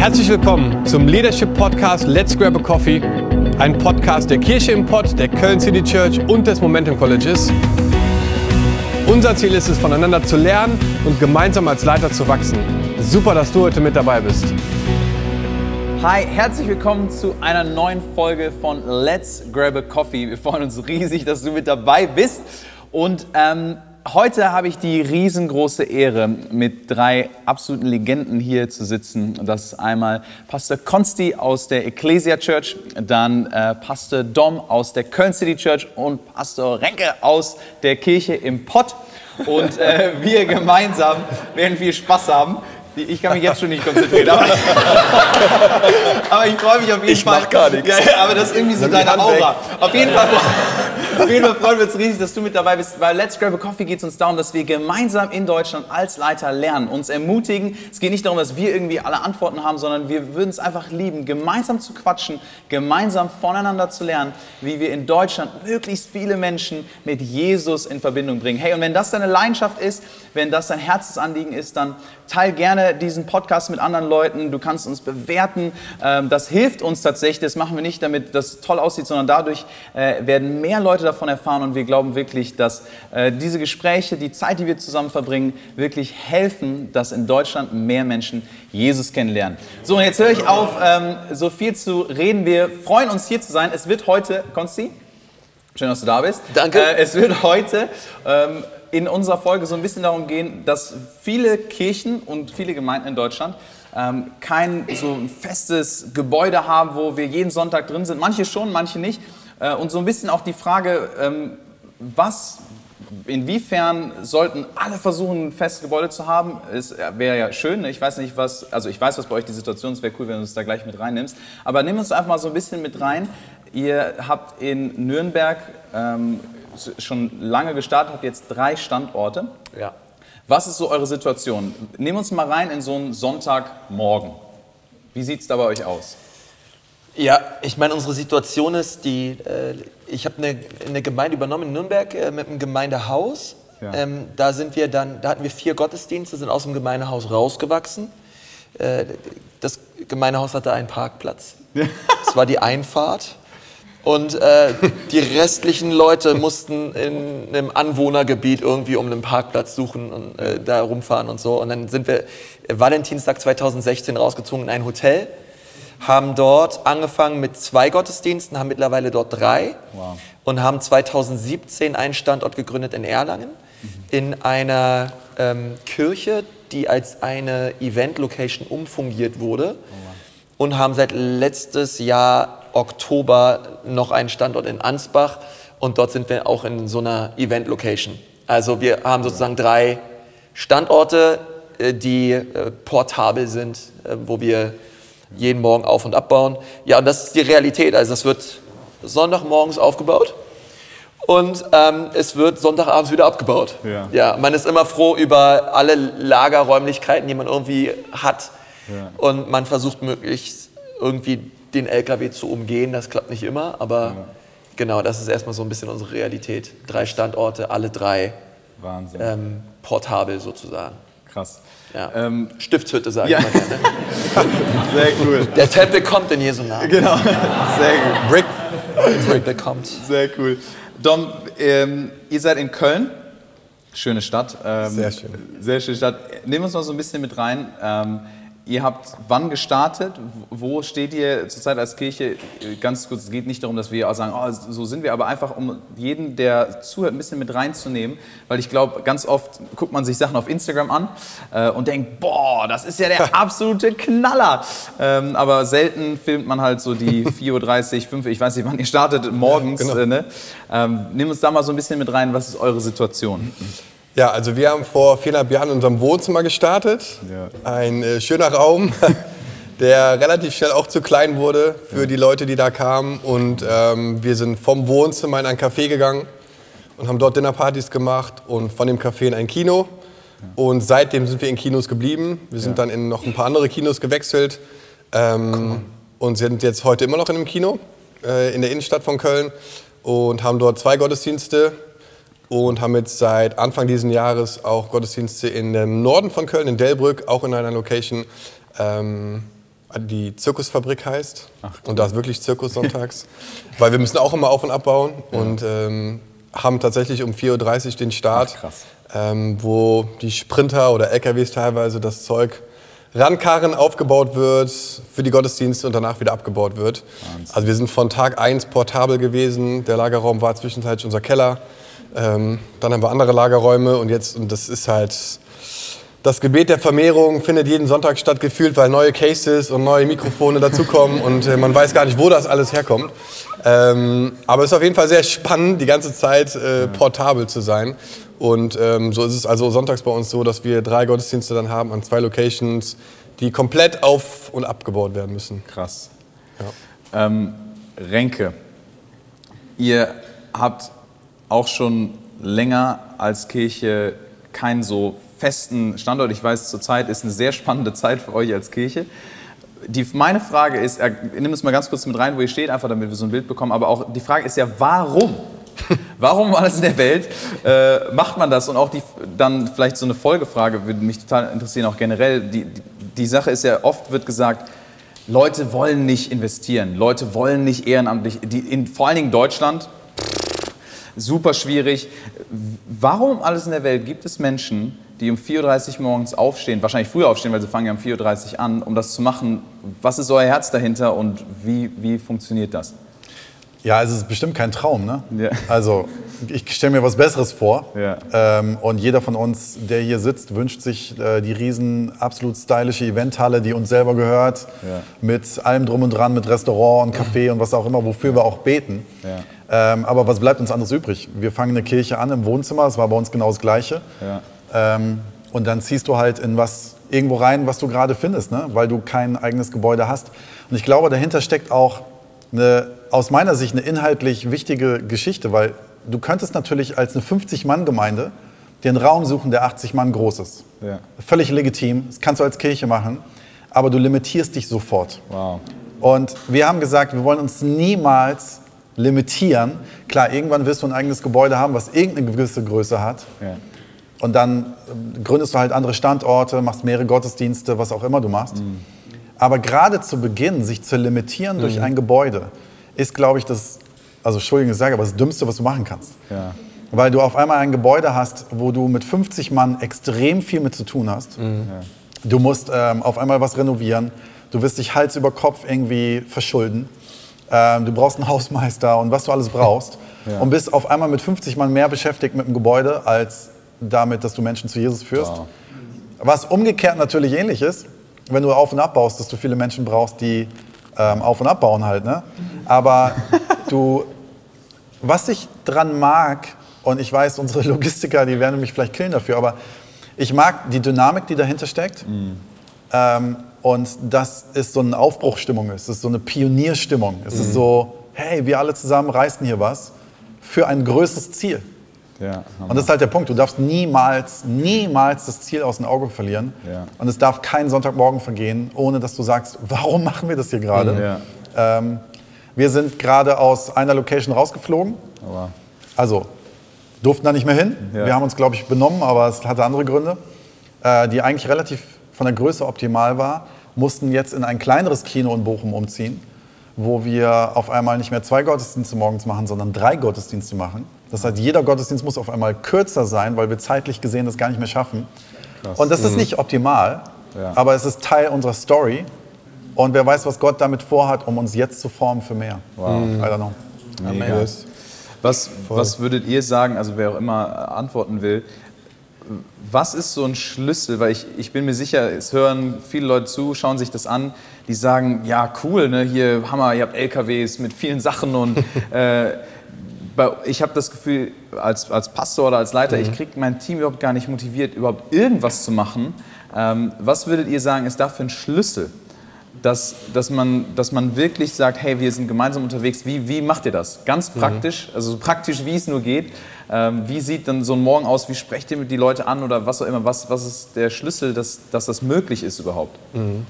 Herzlich willkommen zum Leadership Podcast Let's Grab a Coffee, ein Podcast der Kirche im Pott, der Köln City Church und des Momentum Colleges. Unser Ziel ist es, voneinander zu lernen und gemeinsam als Leiter zu wachsen. Super, dass du heute mit dabei bist. Hi, herzlich willkommen zu einer neuen Folge von Let's Grab a Coffee. Wir freuen uns riesig, dass du mit dabei bist. Und ähm, heute habe ich die riesengroße Ehre, mit drei absoluten Legenden hier zu sitzen. Das ist einmal Pastor Konsti aus der Ecclesia Church, dann äh, Pastor Dom aus der Köln City Church und Pastor Renke aus der Kirche im Pott. Und äh, wir gemeinsam werden viel Spaß haben. Ich kann mich jetzt schon nicht konzentrieren. Aber, aber ich freue mich auf jeden ich Fall. Ich mach gar nichts. Ja, aber das ist irgendwie so deine Aura. Auf jeden Fall. Auf jeden Fall freuen wir uns riesig, dass du mit dabei bist. Bei Let's Grab a Coffee geht es uns darum, dass wir gemeinsam in Deutschland als Leiter lernen, uns ermutigen. Es geht nicht darum, dass wir irgendwie alle Antworten haben, sondern wir würden es einfach lieben, gemeinsam zu quatschen, gemeinsam voneinander zu lernen, wie wir in Deutschland möglichst viele Menschen mit Jesus in Verbindung bringen. Hey, und wenn das deine Leidenschaft ist, wenn das dein Herzensanliegen ist, dann teil gerne diesen Podcast mit anderen Leuten. Du kannst uns bewerten. Ähm, das hilft uns tatsächlich. Das machen wir nicht, damit das toll aussieht, sondern dadurch äh, werden mehr Leute davon erfahren und wir glauben wirklich, dass äh, diese Gespräche, die Zeit, die wir zusammen verbringen, wirklich helfen, dass in Deutschland mehr Menschen Jesus kennenlernen. So, und jetzt höre ich auf, ähm, so viel zu reden. Wir freuen uns hier zu sein. Es wird heute, Konsti, schön, dass du da bist. Danke. Äh, es wird heute ähm, in unserer Folge so ein bisschen darum gehen, dass viele Kirchen und viele Gemeinden in Deutschland ähm, kein so festes Gebäude haben, wo wir jeden Sonntag drin sind. Manche schon, manche nicht. Äh, und so ein bisschen auch die Frage, ähm, was, inwiefern sollten alle versuchen, ein festes Gebäude zu haben? Es wäre ja schön. Ne? Ich weiß nicht, was, also ich weiß, was bei euch die Situation ist. Es wäre cool, wenn du uns da gleich mit reinnimmst. Aber nimm uns einfach mal so ein bisschen mit rein. Ihr habt in Nürnberg ähm, schon lange gestartet, habt jetzt drei Standorte. Ja. Was ist so eure Situation? Nehmen uns mal rein in so einen Sonntagmorgen. Wie sieht es da bei euch aus? Ja, ich meine, unsere Situation ist, die, äh, ich habe eine, eine, Gemeinde übernommen in Nürnberg äh, mit einem Gemeindehaus. Ja. Ähm, da sind wir dann, da hatten wir vier Gottesdienste, sind aus dem Gemeindehaus rausgewachsen. Äh, das Gemeindehaus hatte einen Parkplatz. Das war die Einfahrt. Und äh, die restlichen Leute mussten in einem Anwohnergebiet irgendwie um einen Parkplatz suchen und äh, da rumfahren und so. Und dann sind wir Valentinstag 2016 rausgezogen in ein Hotel, haben dort angefangen mit zwei Gottesdiensten, haben mittlerweile dort drei wow. und haben 2017 einen Standort gegründet in Erlangen, mhm. in einer ähm, Kirche, die als eine Event-Location umfungiert wurde. Oh, wow. Und haben seit letztes Jahr Oktober noch einen Standort in Ansbach und dort sind wir auch in so einer Event-Location. Also wir haben sozusagen drei Standorte, äh, die äh, portabel sind, äh, wo wir jeden Morgen auf- und abbauen. Ja, und das ist die Realität. Also es wird Sonntagmorgens aufgebaut und ähm, es wird Sonntagabends wieder abgebaut. Ja. ja, man ist immer froh über alle Lagerräumlichkeiten, die man irgendwie hat. Ja. Und man versucht möglichst irgendwie den LKW zu umgehen. Das klappt nicht immer, aber ja. genau, das ist erstmal so ein bisschen unsere Realität. Drei Standorte, alle drei ähm, portabel sozusagen. Krass. Ja. Ähm, Stiftshütte sage ja. ich mal gerne. Sehr cool. Der Tempel kommt in Jesu Namen. Genau. Sehr gut. Brick. Tempel kommt. Sehr cool. Dom, ähm, ihr seid in Köln. Schöne Stadt. Ähm, sehr schön. Sehr schöne Stadt. Nehmen wir uns mal so ein bisschen mit rein. Ihr habt wann gestartet? Wo steht ihr zurzeit als Kirche? Ganz kurz, es geht nicht darum, dass wir auch sagen, oh, so sind wir, aber einfach um jeden, der zuhört, ein bisschen mit reinzunehmen. Weil ich glaube, ganz oft guckt man sich Sachen auf Instagram an äh, und denkt, boah, das ist ja der absolute Knaller. Ähm, aber selten filmt man halt so die 4.30 Uhr, 5 Uhr, ich weiß nicht, wann ihr startet, morgens. Ja, genau. äh, ne? ähm, nimm uns da mal so ein bisschen mit rein, was ist eure Situation? Ja, also wir haben vor viereinhalb Jahren in unserem Wohnzimmer gestartet. Ja. Ein äh, schöner Raum, der relativ schnell auch zu klein wurde für die Leute, die da kamen. Und ähm, wir sind vom Wohnzimmer in ein Café gegangen und haben dort Dinnerpartys gemacht und von dem Café in ein Kino. Und seitdem sind wir in Kinos geblieben. Wir sind ja. dann in noch ein paar andere Kinos gewechselt ähm, und sind jetzt heute immer noch in einem Kino äh, in der Innenstadt von Köln und haben dort zwei Gottesdienste und haben jetzt seit Anfang dieses Jahres auch Gottesdienste in dem Norden von Köln, in Delbrück, auch in einer Location. Ähm, die Zirkusfabrik heißt. Ach, und da ist wirklich Zirkus sonntags. weil wir müssen auch immer auf- und abbauen. Ja. Und ähm, haben tatsächlich um 4.30 Uhr den Start, ähm, wo die Sprinter oder LKWs teilweise das Zeug rankarren, aufgebaut wird für die Gottesdienste und danach wieder abgebaut wird. Wahnsinn. Also wir sind von Tag 1 portabel gewesen. Der Lagerraum war zwischenzeitlich unser Keller. Ähm, dann haben wir andere Lagerräume und jetzt, und das ist halt, das Gebet der Vermehrung findet jeden Sonntag statt, gefühlt, weil neue Cases und neue Mikrofone dazukommen und äh, man weiß gar nicht, wo das alles herkommt. Ähm, aber es ist auf jeden Fall sehr spannend, die ganze Zeit äh, portabel zu sein. Und ähm, so ist es also sonntags bei uns so, dass wir drei Gottesdienste dann haben an zwei Locations, die komplett auf- und abgebaut werden müssen. Krass. Ja. Ähm, Renke, ihr habt auch schon länger als Kirche keinen so festen Standort. Ich weiß, zurzeit ist eine sehr spannende Zeit für euch als Kirche. Die, meine Frage ist, nimm es mal ganz kurz mit rein, wo ihr steht, einfach damit wir so ein Bild bekommen, aber auch die Frage ist ja, warum? Warum alles in der Welt äh, macht man das? Und auch die, dann vielleicht so eine Folgefrage würde mich total interessieren, auch generell. Die, die, die Sache ist ja, oft wird gesagt, Leute wollen nicht investieren, Leute wollen nicht ehrenamtlich, die, in, vor allen Dingen Deutschland, super schwierig. Warum alles in der Welt gibt es Menschen, die um 4.30 Uhr morgens aufstehen, wahrscheinlich früher aufstehen, weil sie fangen ja um 4.30 Uhr an, um das zu machen. Was ist euer Herz dahinter und wie, wie funktioniert das? Ja, es ist bestimmt kein Traum. Ne? Ja. Also ich stelle mir was Besseres vor. Ja. Ähm, und jeder von uns, der hier sitzt, wünscht sich äh, die riesen, absolut stylische Eventhalle, die uns selber gehört, ja. mit allem drum und dran, mit Restaurant und Café und was auch immer, wofür wir auch beten. Ähm, aber was bleibt uns anderes übrig? Wir fangen eine Kirche an im Wohnzimmer, das war bei uns genau das Gleiche. Ähm, und dann ziehst du halt in was irgendwo rein, was du gerade findest, ne? weil du kein eigenes Gebäude hast. Und ich glaube, dahinter steckt auch eine, aus meiner Sicht eine inhaltlich wichtige Geschichte, weil du könntest natürlich als eine 50-Mann-Gemeinde dir einen Raum suchen, der 80 Mann groß ist. Ja. Völlig legitim, das kannst du als Kirche machen, aber du limitierst dich sofort. Wow. Und wir haben gesagt, wir wollen uns niemals limitieren. Klar, irgendwann wirst du ein eigenes Gebäude haben, was irgendeine gewisse Größe hat. Ja. Und dann ähm, gründest du halt andere Standorte, machst mehrere Gottesdienste, was auch immer du machst. Mhm. Aber gerade zu Beginn, sich zu limitieren mhm. durch ein Gebäude, ist, glaube ich, das, also Entschuldigung, ich sage, aber das Dümmste, was du machen kannst. Ja. Weil du auf einmal ein Gebäude hast, wo du mit 50 Mann extrem viel mit zu tun hast. Mhm. Du musst ähm, auf einmal was renovieren. Du wirst dich Hals über Kopf irgendwie verschulden. Ähm, du brauchst einen Hausmeister und was du alles brauchst. Ja. Und bist auf einmal mit 50 Mann mehr beschäftigt mit dem Gebäude, als damit, dass du Menschen zu Jesus führst. Wow. Was umgekehrt natürlich ähnlich ist, wenn du auf und abbaust, dass du viele Menschen brauchst, die ähm, auf und abbauen halt. Ne? Aber du, was ich dran mag, und ich weiß, unsere Logistiker, die werden mich vielleicht killen dafür, aber ich mag die Dynamik, die dahinter steckt. Mhm. Ähm, und das ist so eine Aufbruchstimmung, es ist so eine Pionierstimmung. Es mhm. ist so, hey, wir alle zusammen reißen hier was für ein größeres Ziel. Ja, und das ist halt der Punkt. Du darfst niemals, niemals das Ziel aus dem Auge verlieren. Ja. Und es darf kein Sonntagmorgen vergehen, ohne dass du sagst, warum machen wir das hier gerade? Ja. Ähm, wir sind gerade aus einer Location rausgeflogen. Aber. Also durften da nicht mehr hin. Wir haben uns, glaube ich, benommen, aber es hatte andere Gründe, äh, die eigentlich relativ von der Größe optimal war. Mussten jetzt in ein kleineres Kino in Bochum umziehen, wo wir auf einmal nicht mehr zwei Gottesdienste morgens machen, sondern drei Gottesdienste machen. Das heißt, jeder Gottesdienst muss auf einmal kürzer sein, weil wir zeitlich gesehen das gar nicht mehr schaffen. Krass. Und das ist mhm. nicht optimal, ja. aber es ist Teil unserer Story. Und wer weiß, was Gott damit vorhat, um uns jetzt zu formen für mehr. Wow. I don't know. Amen. Was, was würdet ihr sagen, also wer auch immer antworten will, was ist so ein Schlüssel? Weil ich, ich bin mir sicher, es hören viele Leute zu, schauen sich das an, die sagen, ja cool, ne, hier Hammer, ihr habt LKWs mit vielen Sachen und äh, ich habe das Gefühl, als, als Pastor oder als Leiter, mhm. ich kriege mein Team überhaupt gar nicht motiviert, überhaupt irgendwas zu machen. Ähm, was würdet ihr sagen, ist dafür ein Schlüssel? Dass, dass, man, dass man wirklich sagt, hey, wir sind gemeinsam unterwegs. Wie, wie macht ihr das? Ganz mhm. praktisch, mhm. also so praktisch, wie es nur geht. Ähm, wie sieht dann so ein Morgen aus? Wie sprecht ihr mit die Leute an oder was auch immer? Was, was ist der Schlüssel, dass, dass das möglich ist überhaupt? Mhm.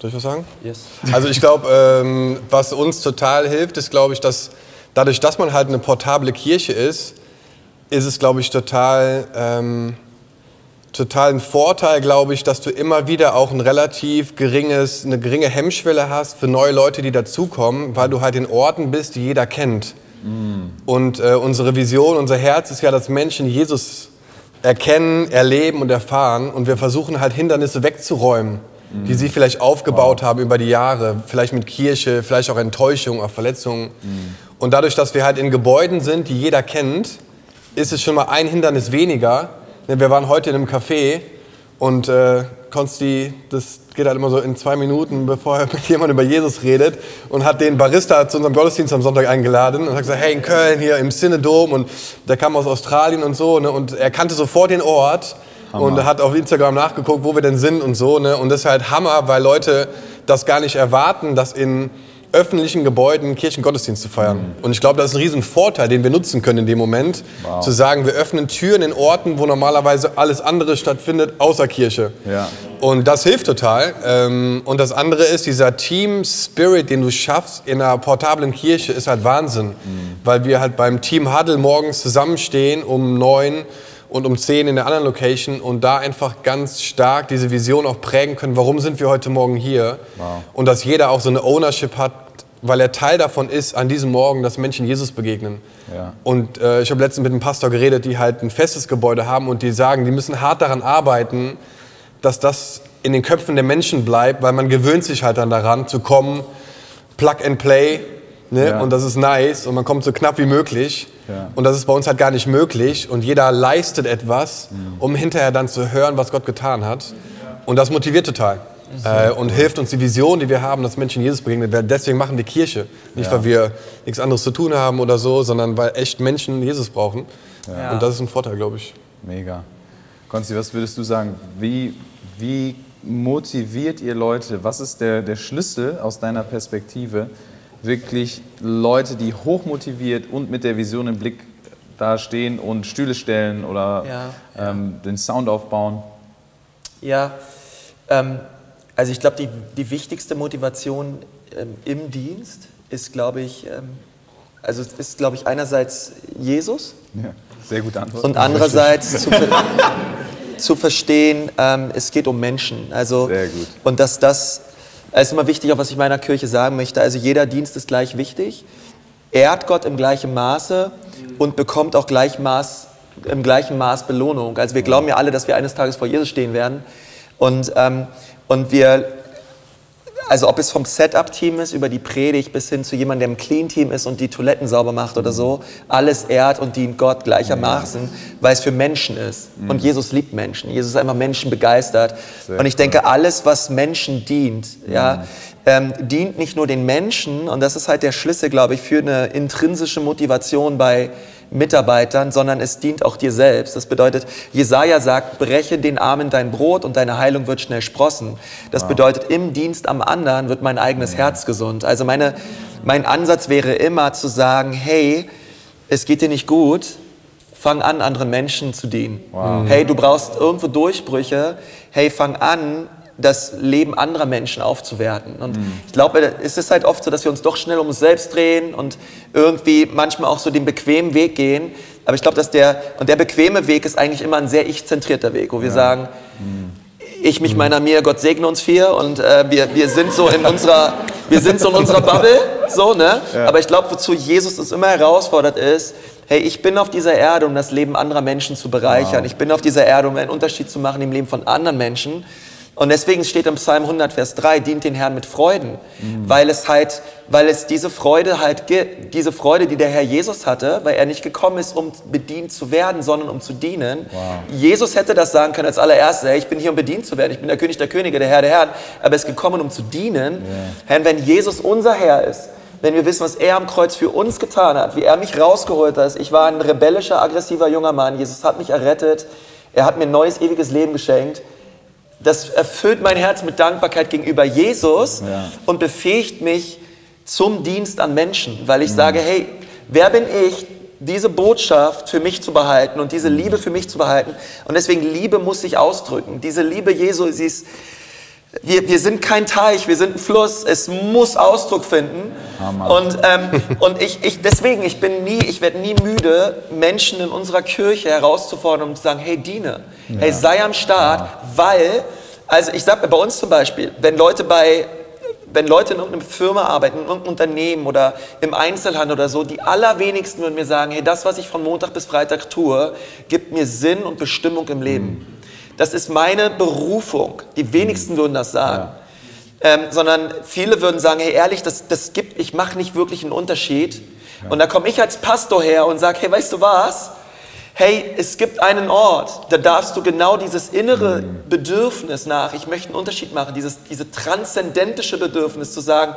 Soll ich was sagen? Yes. Also ich glaube, ähm, was uns total hilft, ist, glaube ich, dass dadurch, dass man halt eine portable Kirche ist, ist es, glaube ich, total ähm, totalen Vorteil, glaube ich, dass du immer wieder auch ein relativ geringes, eine geringe Hemmschwelle hast für neue Leute, die dazukommen, weil du halt in Orten bist, die jeder kennt. Mm. Und äh, unsere Vision, unser Herz ist ja, dass Menschen Jesus erkennen, erleben und erfahren. Und wir versuchen halt Hindernisse wegzuräumen, die sie vielleicht aufgebaut wow. haben über die Jahre, vielleicht mit Kirche, vielleicht auch Enttäuschung, auch Verletzungen. Mm. Und dadurch, dass wir halt in Gebäuden sind, die jeder kennt, ist es schon mal ein Hindernis weniger, wir waren heute in einem Café und äh, Konsti, das geht halt immer so in zwei Minuten, bevor jemand über Jesus redet und hat den Barista zu unserem Gottesdienst am Sonntag eingeladen und hat gesagt, hey, in Köln hier im Synodom und der kam aus Australien und so ne, und er kannte sofort den Ort Hammer. und hat auf Instagram nachgeguckt, wo wir denn sind und so ne, und das ist halt Hammer, weil Leute das gar nicht erwarten, dass in öffentlichen Gebäuden Kirchengottesdienst zu feiern. Mhm. Und ich glaube, das ist ein Riesenvorteil, den wir nutzen können in dem Moment, wow. zu sagen, wir öffnen Türen in Orten, wo normalerweise alles andere stattfindet, außer Kirche. Ja. Und das hilft total. Ähm, und das andere ist, dieser Team Spirit, den du schaffst in einer portablen Kirche, ist halt Wahnsinn. Mhm. Weil wir halt beim Team Huddle morgens zusammenstehen um neun und um 10 in der anderen Location und da einfach ganz stark diese Vision auch prägen können, warum sind wir heute Morgen hier wow. und dass jeder auch so eine Ownership hat, weil er Teil davon ist, an diesem Morgen, dass Menschen Jesus begegnen. Ja. Und äh, ich habe letztens mit einem Pastor geredet, die halt ein festes Gebäude haben und die sagen, die müssen hart daran arbeiten, dass das in den Köpfen der Menschen bleibt, weil man gewöhnt sich halt dann daran zu kommen, Plug and Play, Ne? Ja. Und das ist nice und man kommt so knapp wie möglich. Ja. Und das ist bei uns halt gar nicht möglich. Und jeder leistet etwas, mhm. um hinterher dann zu hören, was Gott getan hat. Und das motiviert total. Äh, und hilft uns die Vision, die wir haben, dass Menschen Jesus begegnet werden. Deswegen machen wir Kirche. Nicht, ja. weil wir nichts anderes zu tun haben oder so, sondern weil echt Menschen Jesus brauchen. Ja. Und das ist ein Vorteil, glaube ich. Mega. Konsti, was würdest du sagen? Wie, wie motiviert ihr Leute? Was ist der, der Schlüssel aus deiner Perspektive, wirklich Leute, die hochmotiviert und mit der Vision im Blick da stehen und Stühle stellen oder ja, ähm, den Sound aufbauen? Ja, ähm, also ich glaube, die, die wichtigste Motivation ähm, im Dienst ist, glaube ich, ähm, also ist, glaube ich, einerseits Jesus. Ja, sehr gute Antwort. Und andererseits zu, ver zu, verstehen, ähm, es geht um Menschen. Also, sehr gut. Und dass das es ist immer wichtig, auch was ich meiner Kirche sagen möchte. Also jeder Dienst ist gleich wichtig. Ehrt Gott im gleichen Maße und bekommt auch gleich Maß, im gleichen Maß Belohnung. Also wir glauben ja alle, dass wir eines Tages vor Jesus stehen werden. Und, ähm, und wir also ob es vom Setup-Team ist, über die Predigt bis hin zu jemandem, der im Clean-Team ist und die Toiletten sauber macht oder so, alles ehrt und dient Gott gleichermaßen, weil es für Menschen ist. Und mhm. Jesus liebt Menschen. Jesus ist einfach Menschen begeistert. Und ich denke, alles, was Menschen dient, ja, mhm. ähm, dient nicht nur den Menschen, und das ist halt der Schlüssel, glaube ich, für eine intrinsische Motivation bei Mitarbeitern, sondern es dient auch dir selbst. Das bedeutet, Jesaja sagt, breche den Armen dein Brot und deine Heilung wird schnell sprossen. Das wow. bedeutet, im Dienst am anderen wird mein eigenes ja. Herz gesund. Also meine, mein Ansatz wäre immer zu sagen, hey, es geht dir nicht gut, fang an, anderen Menschen zu dienen. Wow. Hey, du brauchst irgendwo Durchbrüche. Hey, fang an, das Leben anderer Menschen aufzuwerten. Und mhm. ich glaube, es ist halt oft so, dass wir uns doch schnell um uns selbst drehen und irgendwie manchmal auch so den bequemen Weg gehen. Aber ich glaube, dass der, und der bequeme Weg ist eigentlich immer ein sehr ich-zentrierter Weg, wo wir ja. sagen, mhm. ich, mich, meiner, mir, Gott segne uns vier und äh, wir, wir sind so in unserer, wir sind so in unserer Bubble, so, ne? Ja. Aber ich glaube, wozu Jesus uns immer herausfordert ist, hey, ich bin auf dieser Erde, um das Leben anderer Menschen zu bereichern. Wow. Ich bin auf dieser Erde, um einen Unterschied zu machen im Leben von anderen Menschen. Und deswegen steht im Psalm 100, Vers 3, dient den Herrn mit Freuden, mhm. weil es halt, weil es diese Freude halt, diese Freude, die der Herr Jesus hatte, weil er nicht gekommen ist, um bedient zu werden, sondern um zu dienen. Wow. Jesus hätte das sagen können als allererstes, ich bin hier, um bedient zu werden, ich bin der König der Könige, der Herr der Herren, aber er ist gekommen, um zu dienen. Yeah. Herr, wenn Jesus unser Herr ist, wenn wir wissen, was er am Kreuz für uns getan hat, wie er mich rausgeholt hat, ich war ein rebellischer, aggressiver junger Mann, Jesus hat mich errettet, er hat mir ein neues, ewiges Leben geschenkt, das erfüllt mein Herz mit Dankbarkeit gegenüber Jesus ja. und befähigt mich zum Dienst an Menschen, weil ich mhm. sage, hey, wer bin ich, diese Botschaft für mich zu behalten und diese Liebe für mich zu behalten? Und deswegen Liebe muss sich ausdrücken. Diese Liebe Jesu, sie ist, wir, wir sind kein Teich, wir sind ein Fluss. Es muss Ausdruck finden. Oh und ähm, und ich, ich, deswegen, ich bin nie, ich werde nie müde, Menschen in unserer Kirche herauszufordern und zu sagen, hey, diene, ja. hey, sei am Start, ja. weil, also ich sage bei uns zum Beispiel, wenn Leute bei wenn Leute in irgendeiner Firma arbeiten, in irgendeinem Unternehmen oder im Einzelhandel oder so, die allerwenigsten würden mir sagen, hey, das, was ich von Montag bis Freitag tue, gibt mir Sinn und Bestimmung im Leben. Mhm. Das ist meine Berufung. Die wenigsten würden das sagen. Ja. Ähm, sondern viele würden sagen, hey, ehrlich, das, das gibt, ich mache nicht wirklich einen Unterschied. Ja. Und da komme ich als Pastor her und sage, hey, weißt du was? Hey, es gibt einen Ort, da darfst du genau dieses innere mhm. Bedürfnis nach, ich möchte einen Unterschied machen, dieses, diese transzendentische Bedürfnis zu sagen,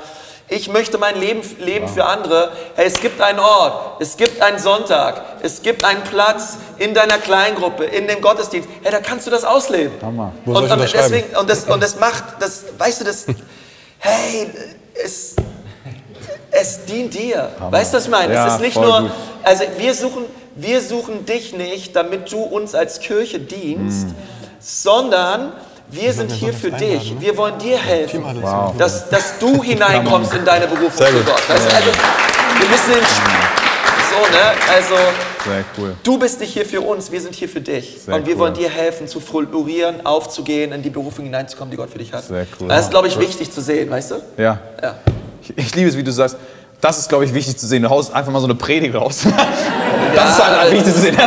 ich möchte mein Leben leben für andere. Hey, es gibt einen Ort, es gibt einen Sonntag, es gibt einen Platz in deiner Kleingruppe, in dem Gottesdienst. Hey, da kannst du das ausleben. Hammer. Wo und, und deswegen und das und das macht das, weißt du das? Hey, es es dient dir. Hammer. Weißt du, was ich meine? Ja, es ist nicht nur, gut. also wir suchen, wir suchen dich nicht, damit du uns als Kirche dienst, mm. sondern wir sind hier für dich. Ne? Wir wollen dir helfen, wow. dass, dass du hineinkommst in deine Berufung für Gott. Weißt also, wir müssen so, ne? Also, cool. du bist nicht hier für uns, wir sind hier für dich. Sehr und wir cool. wollen dir helfen, zu florieren, aufzugehen, in die Berufung hineinzukommen, die Gott für dich hat. Sehr cool. Das ist, glaube ich, wichtig zu sehen, weißt du? Ja. ja. Ich, ich liebe es, wie du sagst, das ist, glaube ich, wichtig zu sehen. Du haust einfach mal so eine Predigt raus. das ist halt wichtig zu sehen.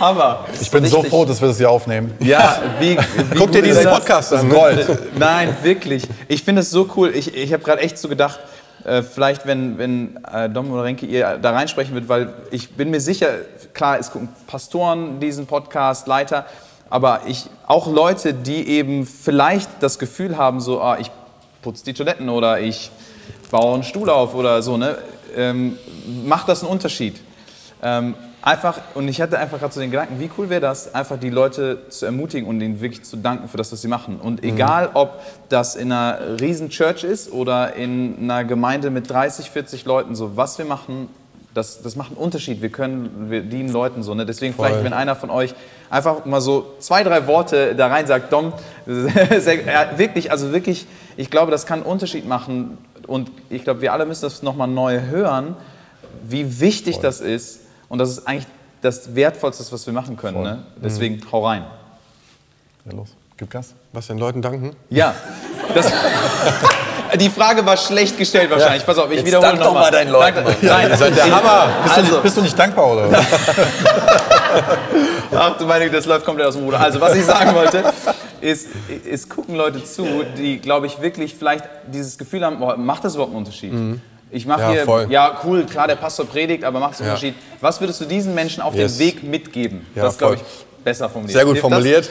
Hammer. Ich bin so froh, dass wir das hier aufnehmen. Ja, wie, wie Guck dir diesen Podcast an. Gold. Nein, wirklich. Ich finde es so cool. Ich, ich habe gerade echt so gedacht, äh, vielleicht, wenn, wenn äh, Dom oder Renke ihr da reinsprechen wird, weil ich bin mir sicher, klar, es gucken Pastoren diesen Podcast, Leiter, aber ich, auch Leute, die eben vielleicht das Gefühl haben, so, ah, ich putze die Toiletten oder ich baue einen Stuhl auf oder so, ne? Ähm, macht das einen Unterschied? Ähm, einfach, und ich hatte einfach gerade so den Gedanken, wie cool wäre das, einfach die Leute zu ermutigen und ihnen wirklich zu danken für das, was sie machen. Und mhm. egal, mhm. ob das in einer riesen Church ist oder in einer Gemeinde mit 30, 40 Leuten, so was wir machen, das, das macht einen Unterschied. Wir können, wir dienen Leuten so. Ne? Deswegen Voll. vielleicht, wenn einer von euch einfach mal so zwei, drei Worte da rein sagt, Dom, sehr, wirklich, also wirklich, ich glaube, das kann einen Unterschied machen, und ich glaube, wir alle müssen das nochmal neu hören, wie wichtig Voll. das ist. Und das ist eigentlich das Wertvollste, was wir machen können. Ne? Deswegen mhm. hau rein. Ja, los. Gib Gas. Was den Leuten danken? Ja. Das, die Frage war schlecht gestellt wahrscheinlich. Ja. Pass auf, ich Jetzt wiederhole nochmal. Doch mal deinen Leuten. Dank, Nein, seid der Hammer. Bist, also. du nicht, bist, du nicht, dankbar oder? Ach du meine, das läuft komplett aus dem Ruder. Also was ich sagen wollte, ist, ist gucken Leute zu, die, glaube ich, wirklich vielleicht dieses Gefühl haben, macht das überhaupt einen Unterschied? Mhm. Ich mache ja, hier, voll. ja cool, klar, der Pastor predigt, aber macht es einen. Unterschied? Was würdest du diesen Menschen auf yes. den Weg mitgeben? Ja, das glaube ich besser formuliert. Sehr gut formuliert.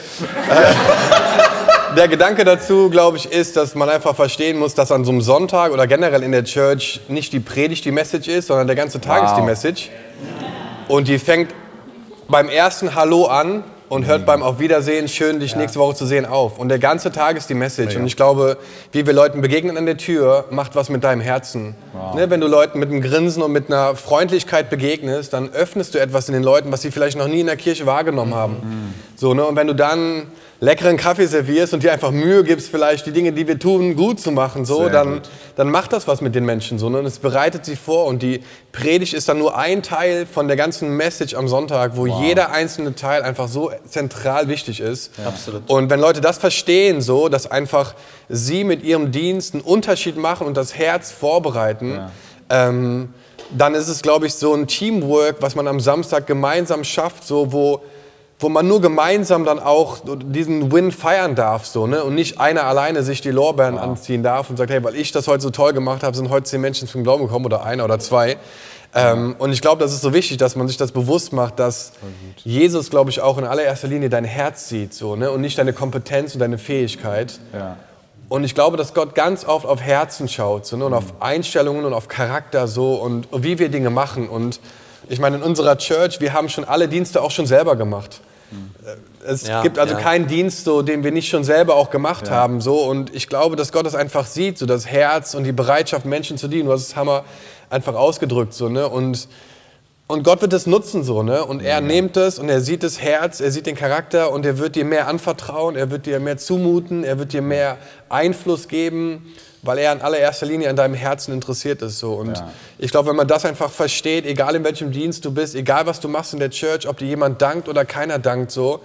der Gedanke dazu, glaube ich, ist, dass man einfach verstehen muss, dass an so einem Sonntag oder generell in der Church nicht die Predigt die Message ist, sondern der ganze Tag wow. ist die Message. Und die fängt beim ersten Hallo an und hört beim Auf Wiedersehen, schön dich ja. nächste Woche zu sehen auf. Und der ganze Tag ist die Message. Ja. Und ich glaube, wie wir Leuten begegnen an der Tür, macht was mit deinem Herzen. Wow. Ne, wenn du Leuten mit einem Grinsen und mit einer Freundlichkeit begegnest, dann öffnest du etwas in den Leuten, was sie vielleicht noch nie in der Kirche wahrgenommen haben. Mhm. So, ne? Und wenn du dann leckeren Kaffee servierst und dir einfach Mühe gibst, vielleicht die Dinge, die wir tun, gut zu machen, so, dann, dann macht das was mit den Menschen. So, ne? Und es bereitet sie vor. Und die Predigt ist dann nur ein Teil von der ganzen Message am Sonntag, wo wow. jeder einzelne Teil einfach so zentral wichtig ist. Ja. Absolut. Und wenn Leute das verstehen, so, dass einfach sie mit ihrem Dienst einen Unterschied machen und das Herz vorbereiten, ja. ähm, dann ist es, glaube ich, so ein Teamwork, was man am Samstag gemeinsam schafft, so, wo wo man nur gemeinsam dann auch diesen Win feiern darf so, ne? und nicht einer alleine sich die Lorbeeren wow. anziehen darf und sagt, hey, weil ich das heute so toll gemacht habe, sind heute zehn Menschen zum Glauben gekommen oder einer oder zwei. Ähm, und ich glaube, das ist so wichtig, dass man sich das bewusst macht, dass Jesus, glaube ich, auch in allererster Linie dein Herz sieht so, ne? und nicht deine Kompetenz und deine Fähigkeit. Ja. Und ich glaube, dass Gott ganz oft auf Herzen schaut so, ne? und mhm. auf Einstellungen und auf Charakter so und wie wir Dinge machen. Und ich meine, in unserer Church, wir haben schon alle Dienste auch schon selber gemacht. Es ja, gibt also ja. keinen Dienst, so, den wir nicht schon selber auch gemacht ja. haben. So. Und ich glaube, dass Gott das einfach sieht, so das Herz und die Bereitschaft, Menschen zu dienen. Du hast es Hammer einfach ausgedrückt. So, ne? Und und Gott wird es nutzen so, ne? Und er ja. nimmt es und er sieht das Herz, er sieht den Charakter und er wird dir mehr anvertrauen, er wird dir mehr zumuten, er wird dir mehr Einfluss geben, weil er in allererster Linie an deinem Herzen interessiert ist so. Und ja. ich glaube, wenn man das einfach versteht, egal in welchem Dienst du bist, egal was du machst in der Church, ob dir jemand dankt oder keiner dankt so,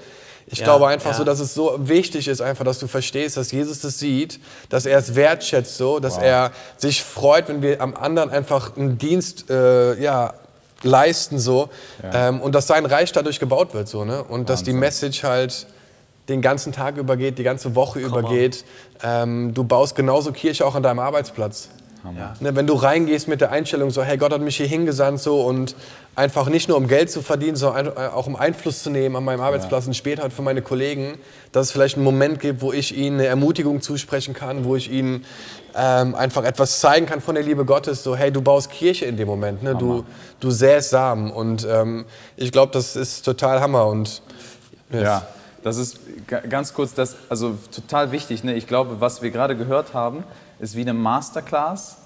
ich ja, glaube einfach ja. so, dass es so wichtig ist, einfach, dass du verstehst, dass Jesus das sieht, dass er es wertschätzt, so, dass wow. er sich freut, wenn wir am anderen einfach einen Dienst äh, ja, leisten so ja. ähm, und dass sein Reich dadurch gebaut wird so ne und Wahnsinn. dass die Message halt den ganzen Tag übergeht, die ganze Woche Come übergeht. Ähm, du baust genauso Kirche auch an deinem Arbeitsplatz. Ja. Ne, wenn du reingehst mit der Einstellung so, hey, Gott hat mich hier hingesandt so und einfach nicht nur um Geld zu verdienen, sondern äh, auch um Einfluss zu nehmen an meinem Arbeitsplatz ja. und später halt für meine Kollegen, dass es vielleicht einen Moment gibt, wo ich ihnen eine Ermutigung zusprechen kann, wo ich ihnen ähm, einfach etwas zeigen kann von der Liebe Gottes, so hey, du baust Kirche in dem Moment, ne? du, du säst Samen und ähm, ich glaube, das ist total Hammer und yes. ja. Das ist ganz kurz, das, also total wichtig. Ne? Ich glaube, was wir gerade gehört haben, ist wie eine Masterclass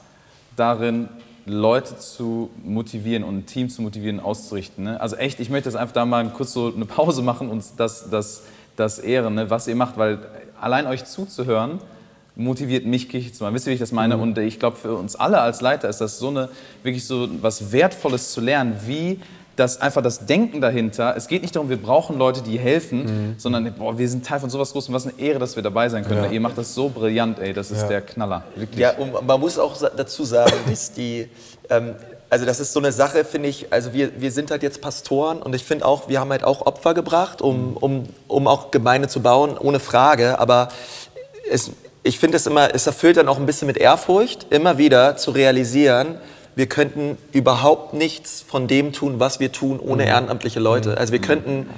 darin, Leute zu motivieren und ein Team zu motivieren, auszurichten. Ne? Also echt, ich möchte jetzt einfach da mal kurz so eine Pause machen und das, das, das ehren, ne? was ihr macht, weil allein euch zuzuhören, motiviert mich, Kirche zu machen. Wisst ihr, wie ich das meine? Mhm. Und ich glaube, für uns alle als Leiter ist das so eine, wirklich so was Wertvolles zu lernen, wie das einfach das Denken dahinter. Es geht nicht darum, wir brauchen Leute, die helfen, mhm. sondern boah, wir sind Teil von sowas Großem. Was eine Ehre, dass wir dabei sein können. Ja. Ihr macht das so brillant, ey. Das ist ja. der Knaller. Wirklich. Ja, und man muss auch dazu sagen, dass die ähm, also das ist so eine Sache, finde ich, also wir, wir sind halt jetzt Pastoren und ich finde auch, wir haben halt auch Opfer gebracht, um, um, um auch Gemeinde zu bauen, ohne Frage, aber es, ich finde es immer, es erfüllt dann auch ein bisschen mit Ehrfurcht, immer wieder zu realisieren, wir könnten überhaupt nichts von dem tun, was wir tun, ohne mhm. ehrenamtliche Leute. Mhm. Also wir könnten,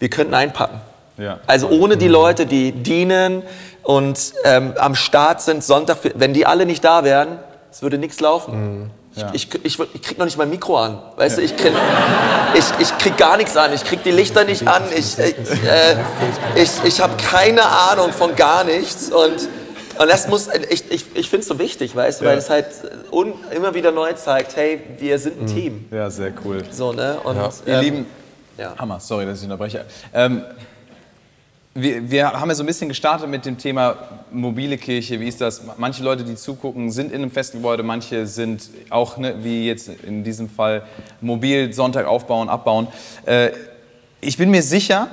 wir könnten einpacken. Ja. Also ohne die mhm. Leute, die dienen und ähm, am Start sind Sonntag, wenn die alle nicht da wären, es würde nichts laufen. Ja. Ich, ich, ich, ich, krieg noch nicht mein Mikro an. Weißt ja. du, ich krieg, ich, ich krieg gar nichts an. Ich krieg die Lichter nicht an. Ich, ich, äh, ich, ich habe keine Ahnung von gar nichts. Und und das muss, ich, ich, ich finde es so wichtig, weißt du, ja. weil es halt un, immer wieder neu zeigt, hey, wir sind ein mhm. Team. Ja, sehr cool. So, ne? Und, ja. Ihr ähm, Lieben, ja. Hammer, sorry, dass ich unterbreche. Ähm, wir, wir, haben ja so ein bisschen gestartet mit dem Thema mobile Kirche. Wie ist das? Manche Leute, die zugucken, sind in einem festen Gebäude, manche sind auch, ne, wie jetzt in diesem Fall, mobil Sonntag aufbauen, abbauen. Äh, ich bin mir sicher,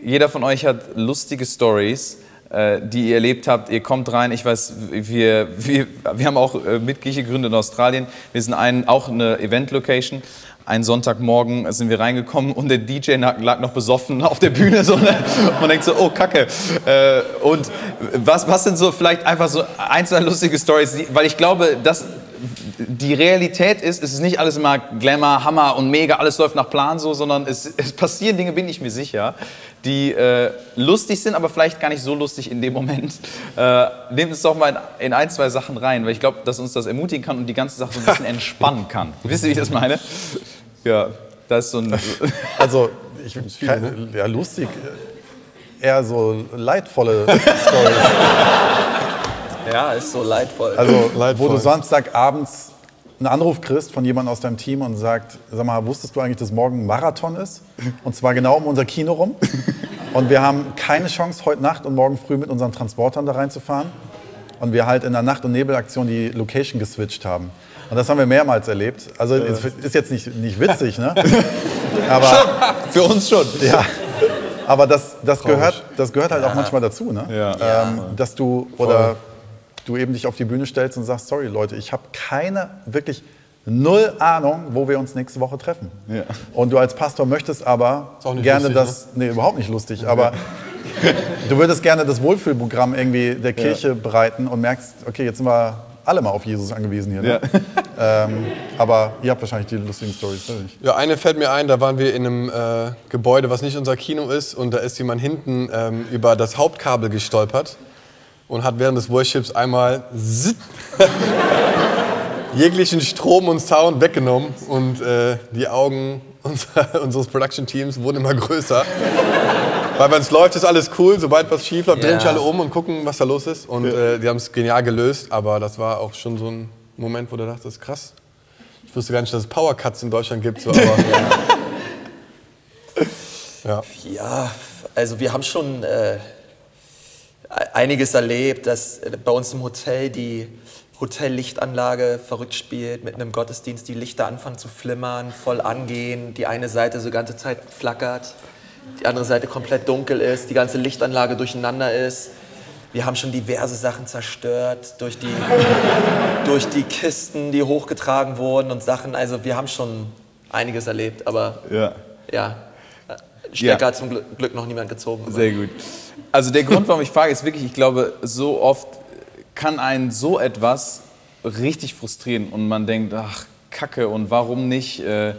jeder von euch hat lustige Stories die ihr erlebt habt. Ihr kommt rein, ich weiß, wir, wir, wir haben auch äh, Mitglieder gegründet in Australien. Wir sind ein, auch eine Event-Location. Einen Sonntagmorgen sind wir reingekommen und der DJ lag noch besoffen auf der Bühne. So, ne? Man denkt so, oh Kacke. Äh, und was, was sind so vielleicht einfach so ein, zwei lustige Stories? Weil ich glaube, dass die Realität ist, es ist nicht alles immer Glamour, Hammer und mega, alles läuft nach Plan so, sondern es, es passieren Dinge, bin ich mir sicher, die äh, lustig sind, aber vielleicht gar nicht so lustig in dem Moment. Äh, nehmt es doch mal in, in, ein, zwei Sachen rein, weil ich glaube, dass uns das ermutigen kann und die ganze Sache so ein bisschen entspannen kann. Wisst ihr, wie ich das meine? Ja, das ist so ein... Also, ich, kein, ja, lustig, eher so leidvolle Storys. Ja, ist so leidvoll. Also, leidvoll. wo du Samstagabends einen Anruf kriegst von jemandem aus deinem Team und sagt, sag mal, wusstest du eigentlich, dass morgen ein Marathon ist? Und zwar genau um unser Kino rum. Und wir haben keine Chance, heute Nacht und morgen früh mit unseren Transportern da reinzufahren. Und wir halt in der Nacht- und Nebelaktion die Location geswitcht haben. Und das haben wir mehrmals erlebt. Also ist jetzt nicht, nicht witzig, ne? Aber schon. Für uns schon. Ja. Aber das, das, gehört, das gehört halt auch manchmal dazu, ne? Ja. Ähm, dass du, oder du eben dich auf die Bühne stellst und sagst, sorry Leute, ich habe keine, wirklich null Ahnung, wo wir uns nächste Woche treffen. Ja. Und du als Pastor möchtest aber gerne lustig, das, ne? nee, überhaupt nicht lustig, aber du würdest gerne das Wohlfühlprogramm irgendwie der Kirche ja. bereiten und merkst, okay, jetzt sind wir alle mal auf Jesus angewiesen hier. Ne? Ja. ähm, aber ihr habt wahrscheinlich die lustigen Stories. Ja, eine fällt mir ein, da waren wir in einem äh, Gebäude, was nicht unser Kino ist und da ist jemand hinten ähm, über das Hauptkabel gestolpert und hat während des Worships einmal jeglichen Strom und Sound weggenommen und äh, die Augen unser, unseres Production-Teams wurden immer größer. Weil wenn es läuft, ist alles cool. Sobald was schief läuft, ja. drehen sich alle um und gucken, was da los ist. Und äh, die haben es genial gelöst. Aber das war auch schon so ein Moment, wo du dachtest, krass. Ich wusste gar nicht, dass es Power Cuts in Deutschland gibt. So, aber, ja. ja, also wir haben schon äh, einiges erlebt, dass bei uns im Hotel die Hotellichtanlage verrückt spielt, mit einem Gottesdienst die Lichter anfangen zu flimmern, voll angehen, die eine Seite so die ganze Zeit flackert, die andere Seite komplett dunkel ist, die ganze Lichtanlage durcheinander ist. Wir haben schon diverse Sachen zerstört durch die, durch die Kisten, die hochgetragen wurden und Sachen. Also wir haben schon einiges erlebt, aber ja, ja Stecker ja. hat zum Glück noch niemand gezogen. Sehr gut. Also der Grund, warum ich frage, ist wirklich, ich glaube, so oft kann einen so etwas richtig frustrieren und man denkt, ach, Kacke und warum nicht? Äh,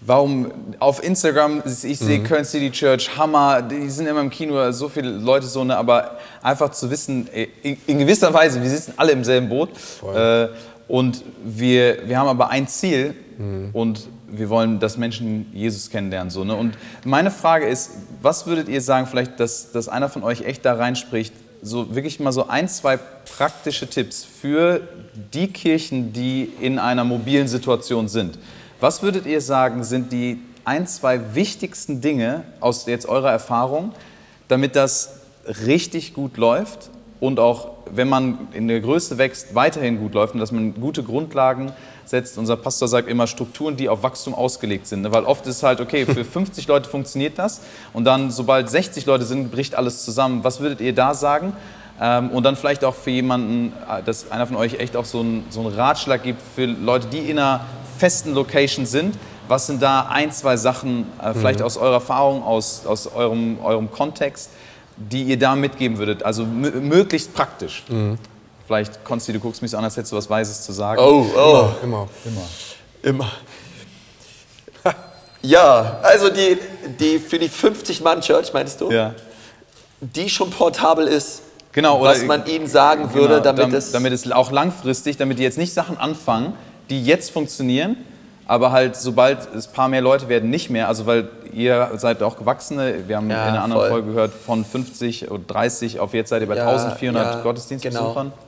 warum auf Instagram, ich sehe mhm. Köln City Church, Hammer, die sind immer im Kino, so viele Leute so, ne, aber einfach zu wissen, in, in gewisser Weise, wir sitzen alle im selben Boot äh, und wir, wir haben aber ein Ziel mhm. und wir wollen, dass Menschen Jesus kennenlernen. So, ne? Und meine Frage ist, was würdet ihr sagen, vielleicht, dass, dass einer von euch echt da reinspricht, so wirklich mal so ein, zwei praktische Tipps für die Kirchen, die in einer mobilen Situation sind. Was würdet ihr sagen, sind die ein, zwei wichtigsten Dinge aus jetzt eurer Erfahrung, damit das richtig gut läuft und auch, wenn man in der Größe wächst, weiterhin gut läuft und dass man gute Grundlagen setzt. Unser Pastor sagt immer Strukturen, die auf Wachstum ausgelegt sind. Ne? Weil oft ist halt, okay, für 50 Leute funktioniert das und dann, sobald 60 Leute sind, bricht alles zusammen. Was würdet ihr da sagen? Ähm, und dann vielleicht auch für jemanden, äh, dass einer von euch echt auch so einen, so einen Ratschlag gibt für Leute, die in einer festen Location sind. Was sind da ein, zwei Sachen, äh, vielleicht mhm. aus eurer Erfahrung, aus, aus eurem, eurem Kontext, die ihr da mitgeben würdet? Also möglichst praktisch. Mhm. Vielleicht, Konsti, du guckst mich so an, als hättest du was Weises zu sagen. Oh, oh. Immer, immer. Immer. immer. ja, also die, die für die 50-Mann-Church, meinst du? Ja. Die schon portabel ist. Genau, was man ihnen sagen genau, würde, damit, damit es. Damit es auch langfristig, damit die jetzt nicht Sachen anfangen, die jetzt funktionieren, aber halt sobald es ein paar mehr Leute werden, nicht mehr. Also weil ihr seid auch Gewachsene, wir haben ja, in einer anderen voll. Folge gehört, von 50 oder 30 auf jetzt seid ihr bei ja, 1400 ja, Gottesdienstbesuchern. Genau.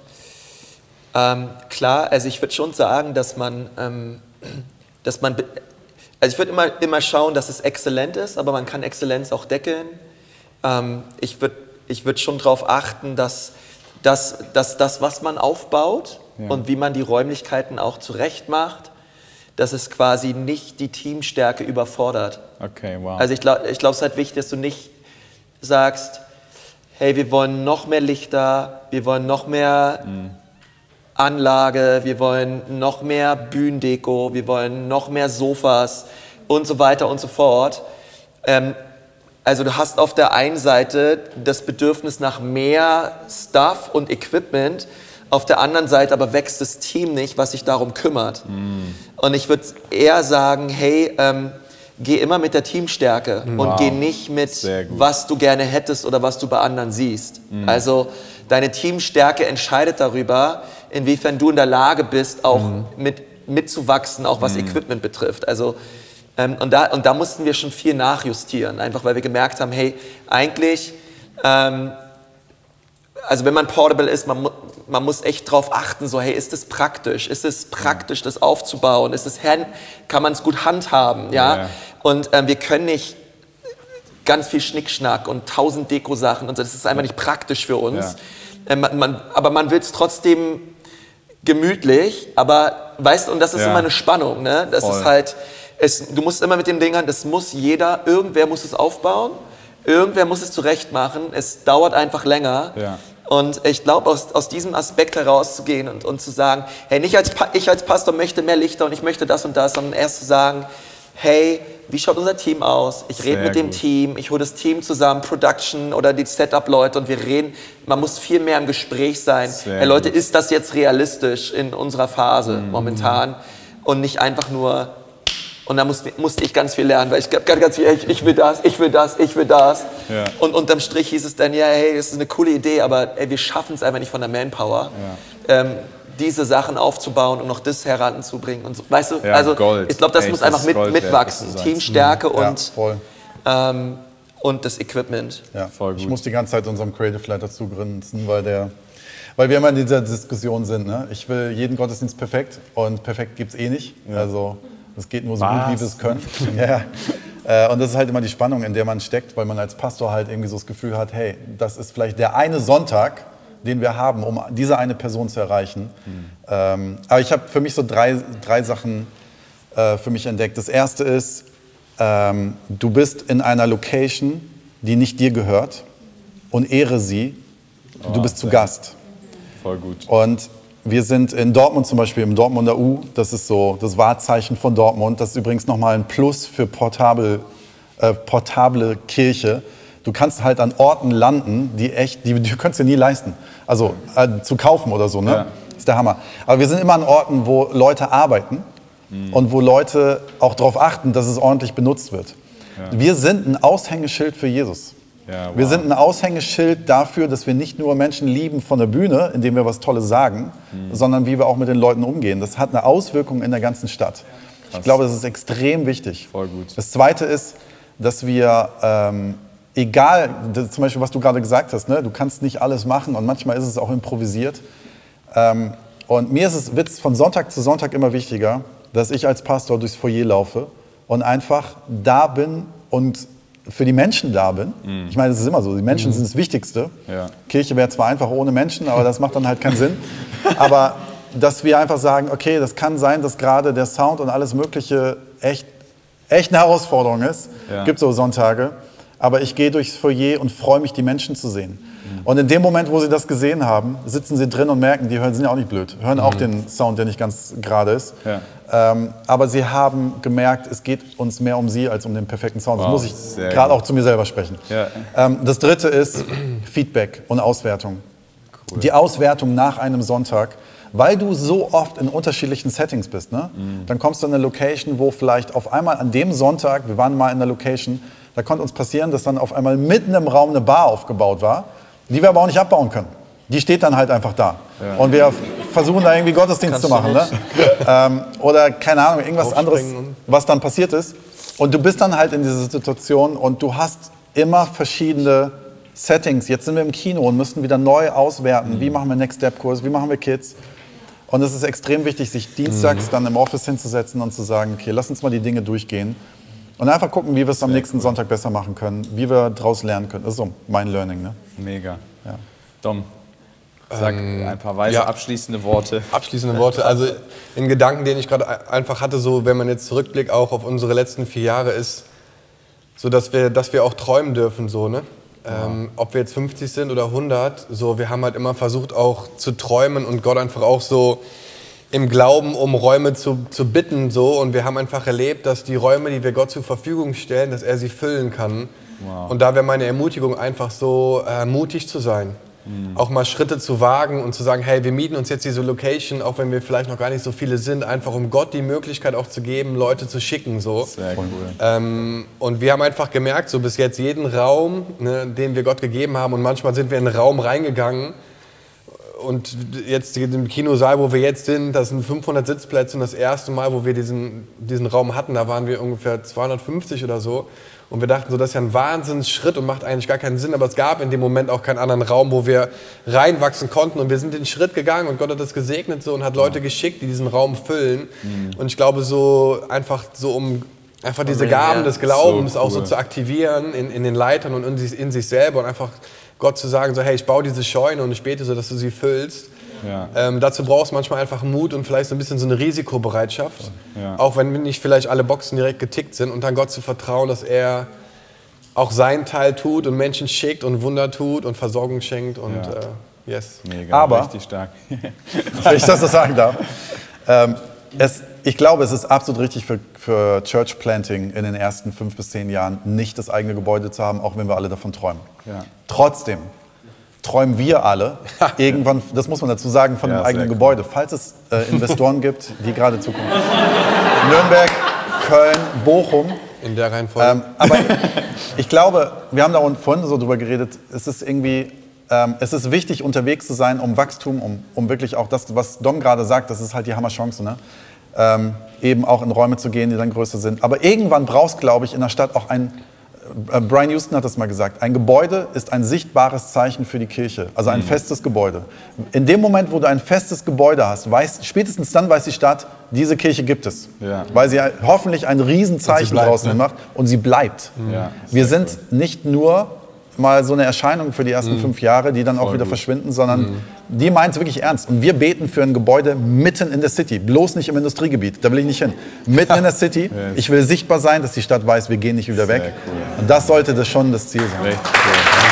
Ähm, klar, also ich würde schon sagen, dass man, ähm, dass man, also ich würde immer, immer schauen, dass es exzellent ist, aber man kann Exzellenz auch deckeln. Ähm, ich würde ich würd schon darauf achten, dass, dass, dass das, was man aufbaut ja. und wie man die Räumlichkeiten auch zurecht macht, dass es quasi nicht die Teamstärke überfordert. Okay, wow. Also ich glaube, ich glaub, es ist halt wichtig, dass du nicht sagst, hey, wir wollen noch mehr Lichter, wir wollen noch mehr... Mhm Anlage, wir wollen noch mehr Bühnendeko, wir wollen noch mehr Sofas und so weiter und so fort. Ähm, also du hast auf der einen Seite das Bedürfnis nach mehr Stuff und Equipment, auf der anderen Seite aber wächst das Team nicht, was sich darum kümmert. Mm. Und ich würde eher sagen, hey, ähm, geh immer mit der Teamstärke wow. und geh nicht mit, was du gerne hättest oder was du bei anderen siehst. Mm. Also deine Teamstärke entscheidet darüber, inwiefern du in der Lage bist, auch mhm. mit, mitzuwachsen, auch was mhm. Equipment betrifft. Also, ähm, und, da, und da mussten wir schon viel nachjustieren, einfach weil wir gemerkt haben, hey, eigentlich, ähm, also wenn man portable ist, man, man muss echt darauf achten, so hey, ist es praktisch? Ist es praktisch, das aufzubauen? Ist es kann man es gut handhaben? Ja. ja. Und ähm, wir können nicht ganz viel Schnickschnack und tausend Deko-Sachen und so. Das ist einfach nicht praktisch für uns. Ja. Ähm, man, aber man will es trotzdem gemütlich, aber weißt du, und das ist ja. immer eine Spannung, ne? Das Voll. ist halt, es, du musst immer mit dem Ding an, das muss jeder, irgendwer muss es aufbauen, irgendwer muss es zurecht machen, es dauert einfach länger. Ja. Und ich glaube, aus, aus diesem Aspekt herauszugehen und, und zu sagen, hey, nicht als, ich als Pastor möchte mehr Lichter und ich möchte das und das, sondern erst zu sagen, hey, wie schaut unser Team aus? Ich rede mit dem gut. Team, ich hole das Team zusammen, Production oder die Setup-Leute und wir reden. Man muss viel mehr im Gespräch sein. Hey Leute, gut. ist das jetzt realistisch in unserer Phase mhm. momentan? Und nicht einfach nur, und da musste, musste ich ganz viel lernen, weil ich ganz, ganz viel, ich, ich will das, ich will das, ich will das. Ja. Und unterm Strich hieß es dann, ja, hey, das ist eine coole Idee, aber ey, wir schaffen es einfach nicht von der Manpower. Ja. Ähm, diese Sachen aufzubauen und noch das heranzubringen. Und so. Weißt du, ja, also Gold. ich glaube, das Ey, muss das einfach mit, mitwachsen. Teamstärke mhm. und, ja, ähm, und das Equipment. Ja, voll gut. Ich muss die ganze Zeit unserem Creative Leiter zugrinsen, weil der weil wir immer in dieser Diskussion sind. Ne? Ich will jeden Gottesdienst perfekt und perfekt gibt es eh nicht. Ja. Also es geht nur so Was? gut, wie wir es können. ja. Äh, und das ist halt immer die Spannung, in der man steckt, weil man als Pastor halt irgendwie so das Gefühl hat, hey, das ist vielleicht der eine Sonntag, den wir haben, um diese eine Person zu erreichen. Mhm. Ähm, aber ich habe für mich so drei, drei Sachen äh, für mich entdeckt. Das erste ist, ähm, du bist in einer Location, die nicht dir gehört und ehre sie. Oh, du bist zu Gast. Voll gut. Und wir sind in Dortmund zum Beispiel, im Dortmunder U, das ist so das Wahrzeichen von Dortmund. Das ist übrigens nochmal ein Plus für portable, äh, portable Kirche. Du kannst halt an Orten landen, die echt, die, die kannst du dir nie leisten. Also äh, zu kaufen oder so, ne? Ja. Das ist der Hammer. Aber wir sind immer an Orten, wo Leute arbeiten mhm. und wo Leute auch darauf achten, dass es ordentlich benutzt wird. Ja. Wir sind ein Aushängeschild für Jesus. Ja, wow. Wir sind ein Aushängeschild dafür, dass wir nicht nur Menschen lieben von der Bühne, indem wir was Tolles sagen, mhm. sondern wie wir auch mit den Leuten umgehen. Das hat eine Auswirkung in der ganzen Stadt. Krass. Ich glaube, das ist extrem wichtig. Voll gut. Das Zweite ist, dass wir, ähm, egal, das, zum Beispiel, was du gerade gesagt hast, ne, du kannst nicht alles machen und manchmal ist es auch improvisiert. Ähm, und mir ist es Witz von Sonntag zu Sonntag immer wichtiger, dass ich als Pastor durchs Foyer laufe und einfach da bin und für die Menschen da bin. Mhm. Ich meine, es ist immer so, die Menschen mhm. sind das Wichtigste. Ja. Kirche wäre zwar einfach ohne Menschen, aber das macht dann halt keinen Sinn. Aber dass wir einfach sagen, okay, das kann sein, dass gerade der Sound und alles Mögliche echt, echt eine Herausforderung ist. Ja. Gibt so Sonntage. Aber ich gehe durchs Foyer und freue mich, die Menschen zu sehen. Und in dem Moment, wo sie das gesehen haben, sitzen sie drin und merken, die hören, sind ja auch nicht blöd, hören auch mhm. den Sound, der nicht ganz gerade ist. Ja. Ähm, aber sie haben gemerkt, es geht uns mehr um sie als um den perfekten Sound. Wow, das muss ich gerade auch zu mir selber sprechen. Ja. Ähm, das dritte ist Feedback und Auswertung. Cool. Die Auswertung nach einem Sonntag weil du so oft in unterschiedlichen Settings bist. Ne? Mhm. Dann kommst du in eine Location, wo vielleicht auf einmal an dem Sonntag, wir waren mal in einer Location, da konnte uns passieren, dass dann auf einmal mitten im Raum eine Bar aufgebaut war die wir aber auch nicht abbauen können. Die steht dann halt einfach da. Ja. Und wir versuchen da irgendwie Gottesdienst Kannst zu machen. Ne? ähm, oder keine Ahnung, irgendwas anderes, was dann passiert ist. Und du bist dann halt in dieser Situation und du hast immer verschiedene Settings. Jetzt sind wir im Kino und müssen wieder neu auswerten. Mhm. Wie machen wir Next Step Kurs? Wie machen wir Kids? Und es ist extrem wichtig, sich dienstags mhm. dann im Office hinzusetzen und zu sagen, okay, lass uns mal die Dinge durchgehen. Und einfach gucken, wie wir es am nächsten cool. Sonntag besser machen können, wie wir daraus lernen können. Das ist so mein Learning. Ne? Mega. Ja. Dom, sag ähm, ein paar weise ja, abschließende Worte. Abschließende Worte. Also in Gedanken, den ich gerade einfach hatte, so wenn man jetzt zurückblickt auch auf unsere letzten vier Jahre, ist so, dass wir, dass wir auch träumen dürfen, so ne. Ähm, ob wir jetzt 50 sind oder 100, so wir haben halt immer versucht auch zu träumen und Gott einfach auch so im Glauben um Räume zu, zu bitten so und wir haben einfach erlebt, dass die Räume, die wir Gott zur Verfügung stellen, dass er sie füllen kann. Wow. Und da wäre meine Ermutigung einfach so äh, mutig zu sein, mhm. auch mal Schritte zu wagen und zu sagen, hey, wir mieten uns jetzt diese Location, auch wenn wir vielleicht noch gar nicht so viele sind, einfach um Gott die Möglichkeit auch zu geben, Leute zu schicken so. Sehr cool. Ähm, und wir haben einfach gemerkt, so bis jetzt jeden Raum, ne, den wir Gott gegeben haben und manchmal sind wir in einen Raum reingegangen und jetzt im Kinosaal, wo wir jetzt sind, das sind 500 Sitzplätze und das erste Mal, wo wir diesen, diesen Raum hatten, da waren wir ungefähr 250 oder so. Und wir dachten so, das ist ja ein Wahnsinnsschritt und macht eigentlich gar keinen Sinn, aber es gab in dem Moment auch keinen anderen Raum, wo wir reinwachsen konnten. Und wir sind den Schritt gegangen und Gott hat das gesegnet so und hat Leute geschickt, die diesen Raum füllen. Mhm. Und ich glaube so einfach so um einfach diese Gaben des Glaubens so cool. auch so zu aktivieren in, in den Leitern und in sich, in sich selber und einfach Gott zu sagen, so hey, ich baue diese Scheune und ich bete so, dass du sie füllst. Ja. Ähm, dazu brauchst du manchmal einfach Mut und vielleicht so ein bisschen so eine Risikobereitschaft. Ja. Auch wenn nicht vielleicht alle Boxen direkt getickt sind und dann Gott zu vertrauen, dass er auch seinen Teil tut und Menschen schickt und Wunder tut und Versorgung schenkt und ja. äh, yes. Mega, Aber, richtig stark. wenn ich das so sagen darf, ähm, es, ich glaube, es ist absolut richtig für, für Church Planting in den ersten fünf bis zehn Jahren nicht das eigene Gebäude zu haben, auch wenn wir alle davon träumen. Ja. Trotzdem träumen wir alle irgendwann, das muss man dazu sagen, von ja, einem eigenen Gebäude. Falls es äh, Investoren gibt, die gerade zukommen. Nürnberg, Köln, Bochum. In der Reihenfolge. Ähm, aber ich glaube, wir haben da vorhin so drüber geredet, es ist irgendwie ähm, es ist wichtig, unterwegs zu sein, um Wachstum, um, um wirklich auch das, was Dom gerade sagt, das ist halt die Hammerchance, ne? Ähm, eben auch in Räume zu gehen, die dann größer sind. Aber irgendwann brauchst, glaube ich, in der Stadt auch ein äh, Brian Houston hat das mal gesagt, ein Gebäude ist ein sichtbares Zeichen für die Kirche, also ein mhm. festes Gebäude. In dem Moment, wo du ein festes Gebäude hast, weiß, spätestens dann weiß die Stadt, diese Kirche gibt es. Ja. Weil sie hoffentlich ein Riesenzeichen bleibt, draußen ne? macht und sie bleibt. Ja, Wir sind cool. nicht nur mal so eine Erscheinung für die ersten mhm. fünf Jahre, die dann Voll auch wieder gut. verschwinden, sondern mhm. die meint es wirklich ernst. Und wir beten für ein Gebäude mitten in der City, bloß nicht im Industriegebiet, da will ich nicht hin. Mitten in der City, ich will sichtbar sein, dass die Stadt weiß, wir gehen nicht wieder weg. Cool. Und das sollte das schon das Ziel sein. Richtig cool.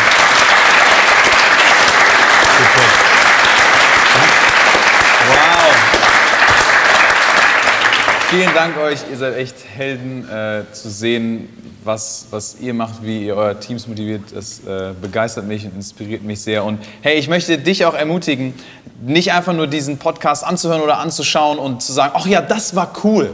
Vielen Dank euch, ihr seid echt Helden äh, zu sehen, was, was ihr macht, wie ihr euer Teams motiviert. Das äh, begeistert mich und inspiriert mich sehr. Und hey, ich möchte dich auch ermutigen, nicht einfach nur diesen Podcast anzuhören oder anzuschauen und zu sagen, ach ja, das war cool,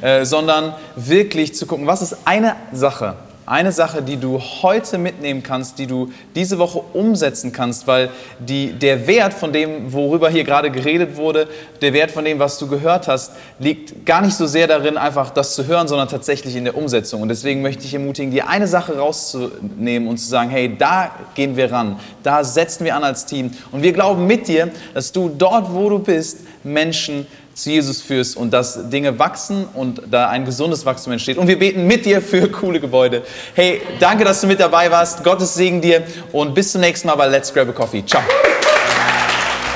äh, sondern wirklich zu gucken, was ist eine Sache, eine Sache, die du heute mitnehmen kannst, die du diese Woche umsetzen kannst, weil die, der Wert von dem, worüber hier gerade geredet wurde, der Wert von dem, was du gehört hast, liegt gar nicht so sehr darin, einfach das zu hören, sondern tatsächlich in der Umsetzung. Und deswegen möchte ich ermutigen, dir eine Sache rauszunehmen und zu sagen, hey, da gehen wir ran, da setzen wir an als Team. Und wir glauben mit dir, dass du dort, wo du bist, Menschen zu Jesus führst und dass Dinge wachsen und da ein gesundes Wachstum entsteht. Und wir beten mit dir für coole Gebäude. Hey, danke, dass du mit dabei warst. Gottes Segen dir und bis zum nächsten Mal bei Let's Grab a Coffee. Ciao.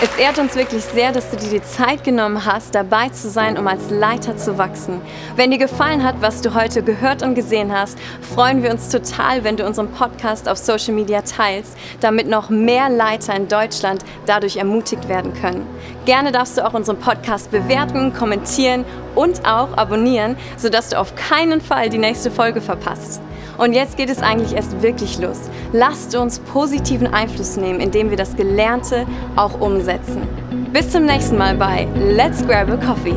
Es ehrt uns wirklich sehr, dass du dir die Zeit genommen hast, dabei zu sein, um als Leiter zu wachsen. Wenn dir gefallen hat, was du heute gehört und gesehen hast, freuen wir uns total, wenn du unseren Podcast auf Social Media teilst, damit noch mehr Leiter in Deutschland dadurch ermutigt werden können. Gerne darfst du auch unseren Podcast bewerten, kommentieren und auch abonnieren, sodass du auf keinen Fall die nächste Folge verpasst. Und jetzt geht es eigentlich erst wirklich los. Lasst uns positiven Einfluss nehmen, indem wir das Gelernte auch umsetzen. Bis zum nächsten Mal bei Let's Grab a Coffee.